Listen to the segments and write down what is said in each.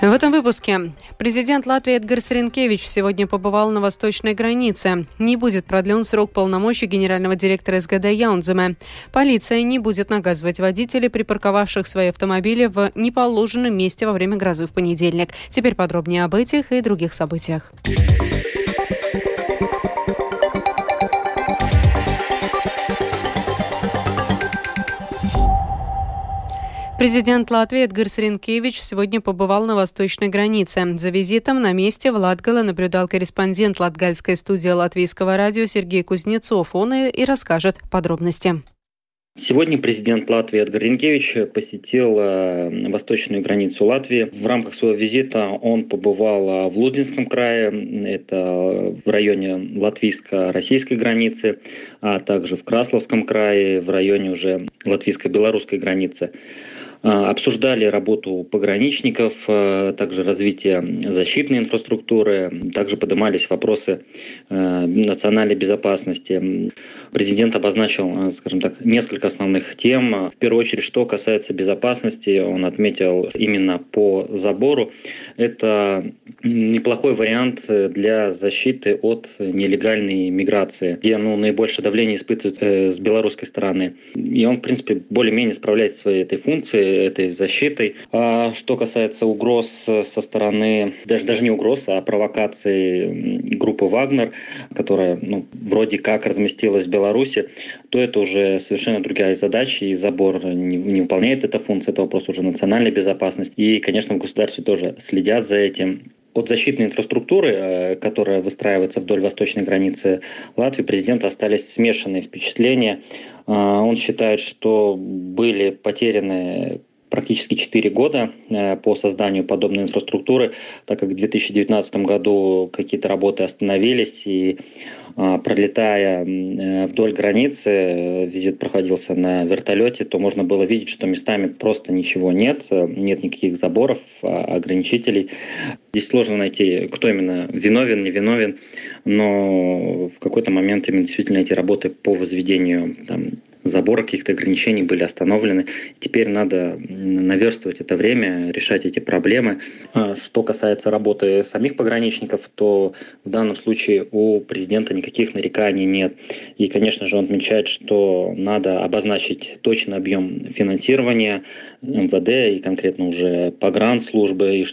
В этом выпуске президент Латвии Эдгарс Ренкевич сегодня побывал на восточной границе. Не будет продлен срок полномочий генерального директора СГД Яунземе. Полиция не будет наказывать водителей, припарковавших свои автомобили в неположенном месте во время грозы в понедельник. Теперь подробнее об этих и других событиях. Президент Латвии Эдгарс Ренкевич сегодня побывал на восточной границе. За визитом на месте в Латгале наблюдал корреспондент Латгальской студии Латвийского радио Сергей Кузнецов. Он и расскажет подробности. Сегодня президент Латвии Эдгар Ренкевич посетил э, восточную границу Латвии. В рамках своего визита он побывал в Лудинском крае, это в районе латвийско-российской границы, а также в Красловском крае, в районе уже латвийско-белорусской границы. А, обсуждали работу пограничников, а, также развитие защитной инфраструктуры, также поднимались вопросы а, национальной безопасности. Президент обозначил, скажем так, несколько основных тем. В первую очередь, что касается безопасности, он отметил именно по забору. Это неплохой вариант для защиты от нелегальной миграции, где ну, наибольшее давление испытывается э, с белорусской стороны. И он, в принципе, более-менее справляется своей этой функцией этой защитой. А что касается угроз со стороны, даже, даже не угроз, а провокаций группы «Вагнер», которая ну, вроде как разместилась в Беларуси, то это уже совершенно другая задача, и забор не, не выполняет эту функцию, это вопрос уже национальной безопасности. И, конечно, в государстве тоже следят за этим. От защитной инфраструктуры, э, которая выстраивается вдоль восточной границы Латвии, президента остались смешанные впечатления. А, он считает, что были потеряны практически 4 года э, по созданию подобной инфраструктуры, так как в 2019 году какие-то работы остановились, и а, пролетая э, вдоль границы, э, визит проходился на вертолете, то можно было видеть, что местами просто ничего нет, нет никаких заборов, а, ограничителей. Здесь сложно найти, кто именно виновен, не виновен, но в какой-то момент именно действительно эти работы по возведению там, заборы каких-то ограничений были остановлены. Теперь надо наверстывать это время, решать эти проблемы. А что касается работы самих пограничников, то в данном случае у президента никаких нареканий нет. И, конечно же, он отмечает, что надо обозначить точный объем финансирования МВД и конкретно уже погранслужбы.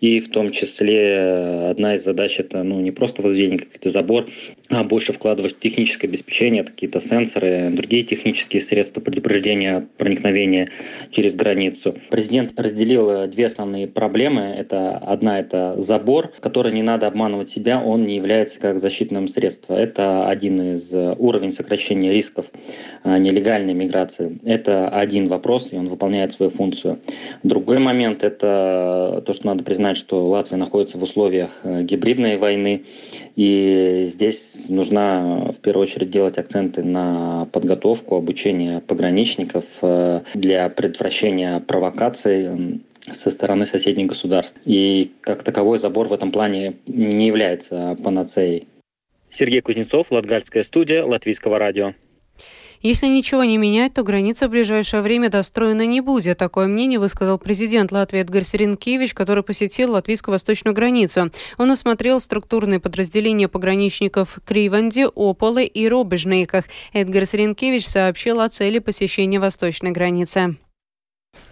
И в том числе одна из задач это ну, не просто возведение каких-то забор, больше вкладывать в техническое обеспечение, какие-то сенсоры, другие технические средства предупреждения проникновения через границу. Президент разделил две основные проблемы. Это одна – это забор, который не надо обманывать себя, он не является как защитным средством. Это один из уровней сокращения рисков а, нелегальной миграции. Это один вопрос, и он выполняет свою функцию. Другой момент – это то, что надо признать, что Латвия находится в условиях э, гибридной войны, и здесь нужно в первую очередь делать акценты на подготовку, обучение пограничников э, для предотвращения провокаций со стороны соседних государств. И как таковой забор в этом плане не является панацеей. Сергей Кузнецов, Латгальская студия, Латвийского радио. Если ничего не менять, то граница в ближайшее время достроена не будет. Такое мнение высказал президент Латвии Эдгар Сиренкевич, который посетил латвийско-восточную границу. Он осмотрел структурные подразделения пограничников Криванди, Ополы и Робежниках. Эдгар Сиренкевич сообщил о цели посещения восточной границы.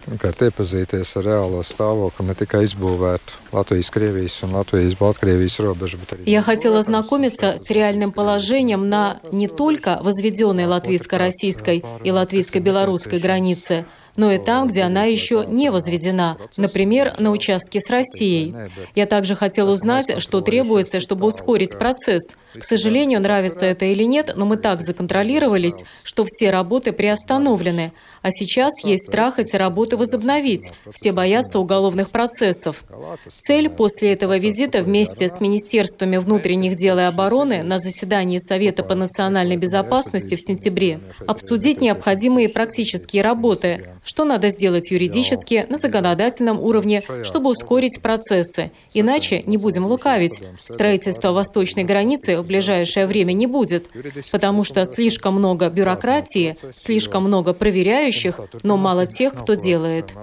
Pirmkārt, iepazīties ar reālo stāvokli, не tikai izbūvēt Латвijas-Кривijas un Латвijas-Балткривijas robežu, bet arī... Я хотела ознакомиться с реальным положением на не только возведенной латвийско-российской и латвийско-белорусской границе, но и там, где она еще не возведена, например, на участке с Россией. Я также хотел узнать, что требуется, чтобы ускорить процесс. К сожалению, нравится это или нет, но мы так законтролировались, что все работы приостановлены. А сейчас есть страх эти работы возобновить. Все боятся уголовных процессов. Цель после этого визита вместе с Министерствами внутренних дел и обороны на заседании Совета по национальной безопасности в сентябре обсудить необходимые практические работы, что надо сделать юридически, на законодательном уровне, чтобы ускорить процессы. Иначе, не будем лукавить, строительство восточной границы в ближайшее время не будет, потому что слишком много бюрократии, слишком много проверяющих, но мало тех, кто делает.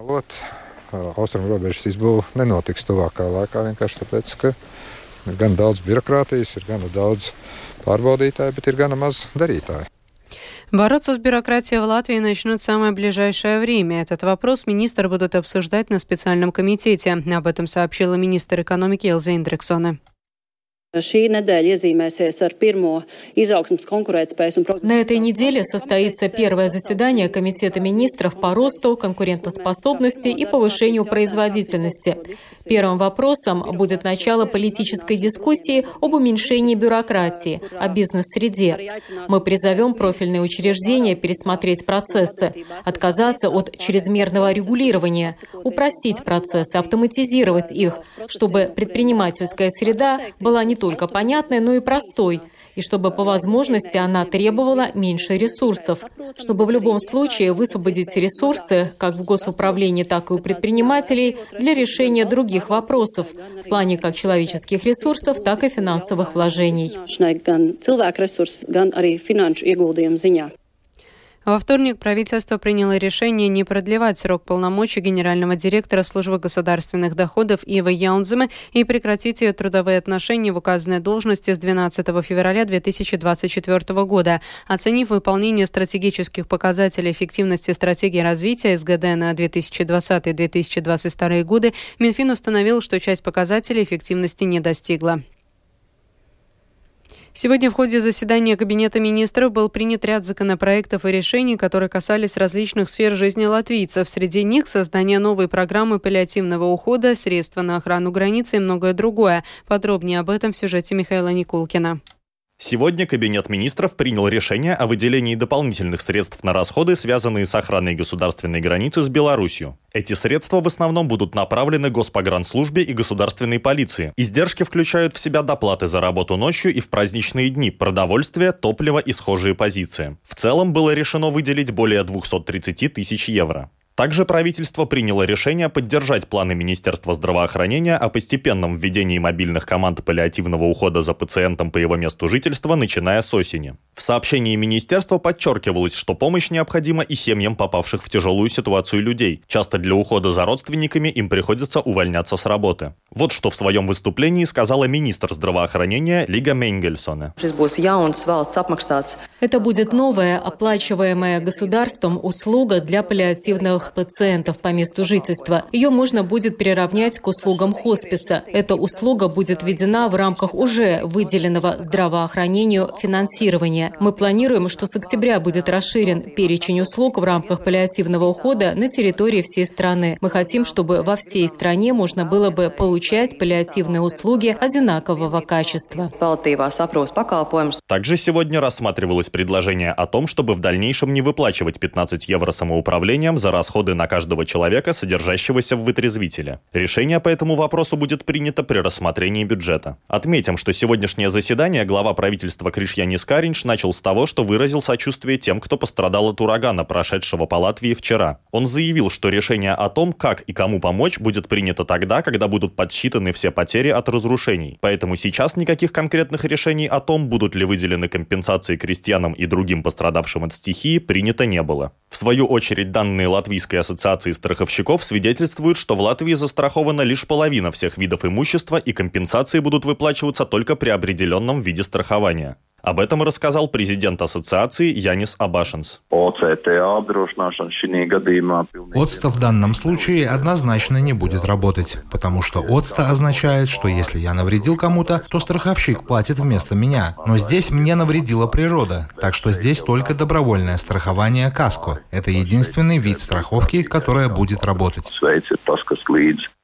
austrumu robežas izbūve nenotiks tuvākā laikā. Vienkārši tāpēc, ka ir gan daudz birokrātijas, ir gan daudz pārbaudītāju, bet ir gana maz darītāju. Бороться с бюрократией в Латвии начнут в самое ближайшее время. Этот вопрос министр будут обсуждать на специальном комитете. Об этом сообщила министр экономики Элза Индрексона. Šī nedēļa iezīmēsies ar pirmo izaugsmas konkurētspējas На этой неделе состоится первое заседание Комитета министров по росту, конкурентоспособности и повышению производительности. Первым вопросом будет начало политической дискуссии об уменьшении бюрократии, о бизнес-среде. Мы призовем профильные учреждения пересмотреть процессы, отказаться от чрезмерного регулирования, упростить процессы, автоматизировать их, чтобы предпринимательская среда была не только понятной, но и простой, и чтобы по возможности она требовала меньше ресурсов, чтобы в любом случае высвободить ресурсы как в госуправлении, так и у предпринимателей для решения других вопросов в плане как человеческих ресурсов, так и финансовых вложений. Во вторник правительство приняло решение не продлевать срок полномочий генерального директора службы государственных доходов Ивы Яунземе и прекратить ее трудовые отношения в указанной должности с 12 февраля 2024 года. Оценив выполнение стратегических показателей эффективности стратегии развития СГД на 2020-2022 годы, Минфин установил, что часть показателей эффективности не достигла. Сегодня в ходе заседания Кабинета министров был принят ряд законопроектов и решений, которые касались различных сфер жизни латвийцев. Среди них создание новой программы паллиативного ухода, средства на охрану границы и многое другое. Подробнее об этом в сюжете Михаила Никулкина. Сегодня Кабинет министров принял решение о выделении дополнительных средств на расходы, связанные с охраной государственной границы с Беларусью. Эти средства в основном будут направлены Госпогранслужбе и государственной полиции. Издержки включают в себя доплаты за работу ночью и в праздничные дни, продовольствие, топливо и схожие позиции. В целом было решено выделить более 230 тысяч евро. Также правительство приняло решение поддержать планы Министерства здравоохранения о постепенном введении мобильных команд паллиативного ухода за пациентом по его месту жительства, начиная с осени. В сообщении министерства подчеркивалось, что помощь необходима и семьям попавших в тяжелую ситуацию людей. Часто для ухода за родственниками им приходится увольняться с работы. Вот что в своем выступлении сказала министр здравоохранения Лига Менгельсона. Это будет новая, оплачиваемая государством услуга для паллиативных новых пациентов по месту жительства. Ее можно будет приравнять к услугам хосписа. Эта услуга будет введена в рамках уже выделенного здравоохранению финансирования. Мы планируем, что с октября будет расширен перечень услуг в рамках паллиативного ухода на территории всей страны. Мы хотим, чтобы во всей стране можно было бы получать паллиативные услуги одинакового качества. Также сегодня рассматривалось предложение о том, чтобы в дальнейшем не выплачивать 15 евро самоуправлением за расходы расходы на каждого человека, содержащегося в вытрезвителе. Решение по этому вопросу будет принято при рассмотрении бюджета. Отметим, что сегодняшнее заседание глава правительства Кришьянис Каринч начал с того, что выразил сочувствие тем, кто пострадал от урагана, прошедшего по Латвии вчера. Он заявил, что решение о том, как и кому помочь, будет принято тогда, когда будут подсчитаны все потери от разрушений. Поэтому сейчас никаких конкретных решений о том, будут ли выделены компенсации крестьянам и другим пострадавшим от стихии, принято не было. В свою очередь, данные латвийского Латвийской ассоциации страховщиков свидетельствуют, что в Латвии застрахована лишь половина всех видов имущества и компенсации будут выплачиваться только при определенном виде страхования. Об этом рассказал президент ассоциации Янис Абашинс. ОЦТА в данном случае однозначно не будет работать, потому что ОЦТА означает, что если я навредил кому-то, то страховщик платит вместо меня. Но здесь мне навредила природа, так что здесь только добровольное страхование КАСКО. Это единственный вид страховки, которая будет работать.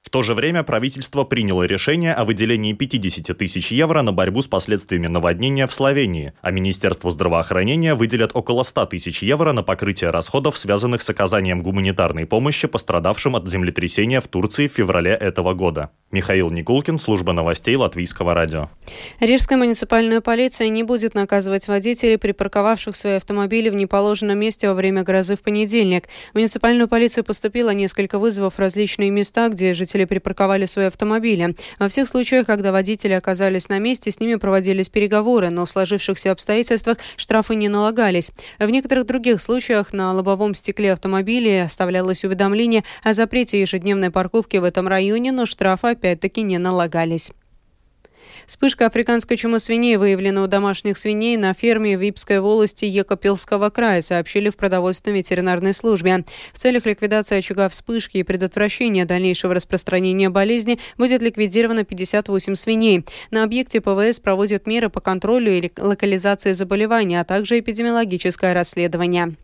В то же время правительство приняло решение о выделении 50 тысяч евро на борьбу с последствиями наводнения в Словении, а Министерство здравоохранения выделят около 100 тысяч евро на покрытие расходов, связанных с оказанием гуманитарной помощи пострадавшим от землетрясения в Турции в феврале этого года. Михаил Никулкин, служба новостей Латвийского радио. Рижская муниципальная полиция не будет наказывать водителей, припарковавших свои автомобили в неположенном месте во время грозы в понедельник. В муниципальную полицию поступило несколько вызовов в различные места, где жители припарковали свои автомобили. Во всех случаях, когда водители оказались на месте, с ними проводились переговоры, но в сложившихся обстоятельствах штрафы не налагались. В некоторых других случаях на лобовом стекле автомобиля оставлялось уведомление о запрете ежедневной парковки в этом районе, но штрафы опять-таки не налагались. Вспышка африканской чумы свиней выявлена у домашних свиней на ферме в Ипской волости Екопилского края, сообщили в продовольственной ветеринарной службе. В целях ликвидации очага вспышки и предотвращения дальнейшего распространения болезни будет ликвидировано 58 свиней. На объекте ПВС проводят меры по контролю и локализации заболевания, а также эпидемиологическое расследование.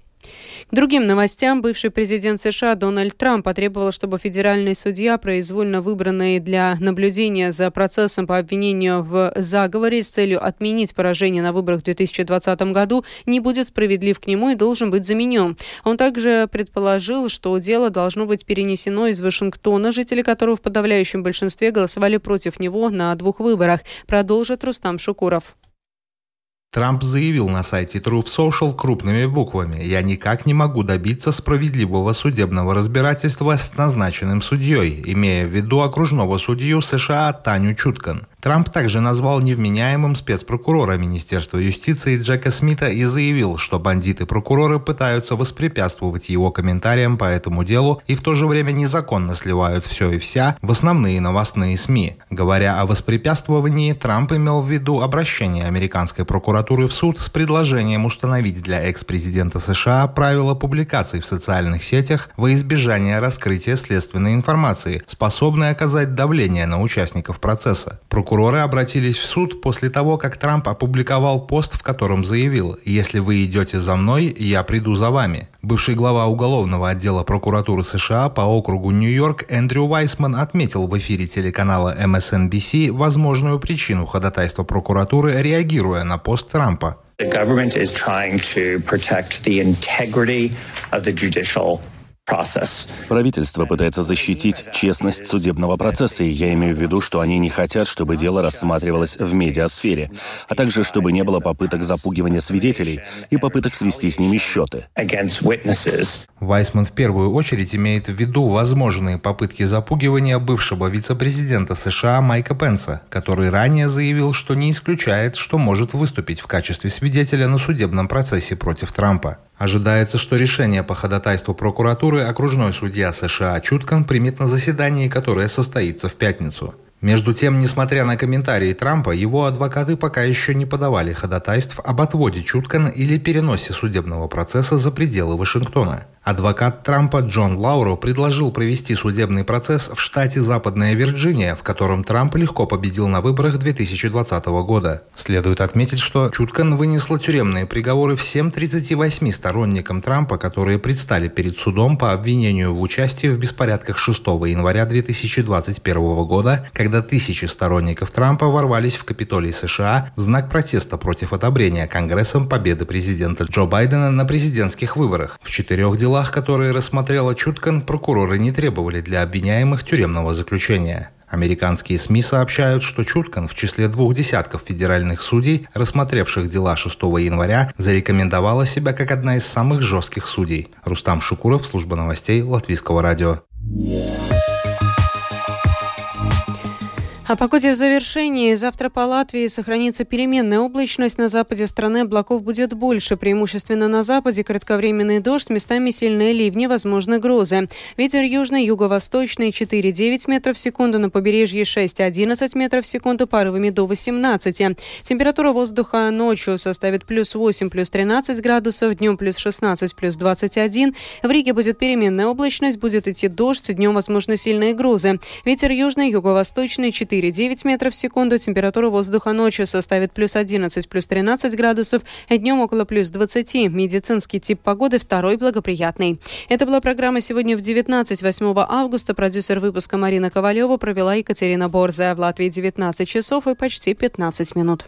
Другим новостям бывший президент США Дональд Трамп потребовал, чтобы федеральный судья, произвольно выбранный для наблюдения за процессом по обвинению в заговоре с целью отменить поражение на выборах в 2020 году, не будет справедлив к нему и должен быть заменен. Он также предположил, что дело должно быть перенесено из Вашингтона, жители которого в подавляющем большинстве голосовали против него на двух выборах, продолжит Рустам Шукуров. Трамп заявил на сайте Truth Social крупными буквами «Я никак не могу добиться справедливого судебного разбирательства с назначенным судьей», имея в виду окружного судью США Таню Чуткан. Трамп также назвал невменяемым спецпрокурора Министерства юстиции Джека Смита и заявил, что бандиты-прокуроры пытаются воспрепятствовать его комментариям по этому делу и в то же время незаконно сливают все и вся в основные новостные СМИ. Говоря о воспрепятствовании, Трамп имел в виду обращение американской прокуратуры в суд с предложением установить для экс-президента США правила публикаций в социальных сетях во избежание раскрытия следственной информации, способной оказать давление на участников процесса. Прокурор Прокуроры обратились в суд после того, как Трамп опубликовал пост, в котором заявил «Если вы идете за мной, я приду за вами». Бывший глава уголовного отдела прокуратуры США по округу Нью-Йорк Эндрю Вайсман отметил в эфире телеканала MSNBC возможную причину ходатайства прокуратуры, реагируя на пост Трампа. The government is trying to protect the integrity of the judicial Правительство пытается защитить честность судебного процесса, и я имею в виду, что они не хотят, чтобы дело рассматривалось в медиасфере, а также чтобы не было попыток запугивания свидетелей и попыток свести с ними счеты. Вайсман в первую очередь имеет в виду возможные попытки запугивания бывшего вице-президента США Майка Пенса, который ранее заявил, что не исключает, что может выступить в качестве свидетеля на судебном процессе против Трампа. Ожидается, что решение по ходатайству прокуратуры окружной судья США Чуткан примет на заседании, которое состоится в пятницу. Между тем, несмотря на комментарии Трампа, его адвокаты пока еще не подавали ходатайств об отводе Чуткан или переносе судебного процесса за пределы Вашингтона. Адвокат Трампа Джон Лауро предложил провести судебный процесс в штате Западная Вирджиния, в котором Трамп легко победил на выборах 2020 года. Следует отметить, что Чуткан вынесла тюремные приговоры всем 38 сторонникам Трампа, которые предстали перед судом по обвинению в участии в беспорядках 6 января 2021 года, когда тысячи сторонников Трампа ворвались в Капитолий США в знак протеста против одобрения Конгрессом победы президента Джо Байдена на президентских выборах. В четырех делах делах, которые рассмотрела Чуткан, прокуроры не требовали для обвиняемых тюремного заключения. Американские СМИ сообщают, что Чуткан в числе двух десятков федеральных судей, рассмотревших дела 6 января, зарекомендовала себя как одна из самых жестких судей. Рустам Шукуров, служба новостей Латвийского радио. О погоде в завершении. Завтра по Латвии сохранится переменная облачность. На западе страны облаков будет больше. Преимущественно на западе кратковременный дождь, местами сильные ливни, возможны грозы. Ветер южный, юго-восточный 4-9 метров в секунду, на побережье 6-11 метров в секунду, порывами до 18. Температура воздуха ночью составит плюс 8, плюс 13 градусов, днем плюс 16, плюс 21. В Риге будет переменная облачность, будет идти дождь, днем возможны сильные грозы. Ветер южный, юго-восточный 4 4-9 метров в секунду. Температура воздуха ночью составит плюс 11, плюс 13 градусов, днем около плюс 20. Медицинский тип погоды второй благоприятный. Это была программа сегодня в 19, 8 августа. Продюсер выпуска Марина Ковалева провела Екатерина Борзая. В Латвии 19 часов и почти 15 минут.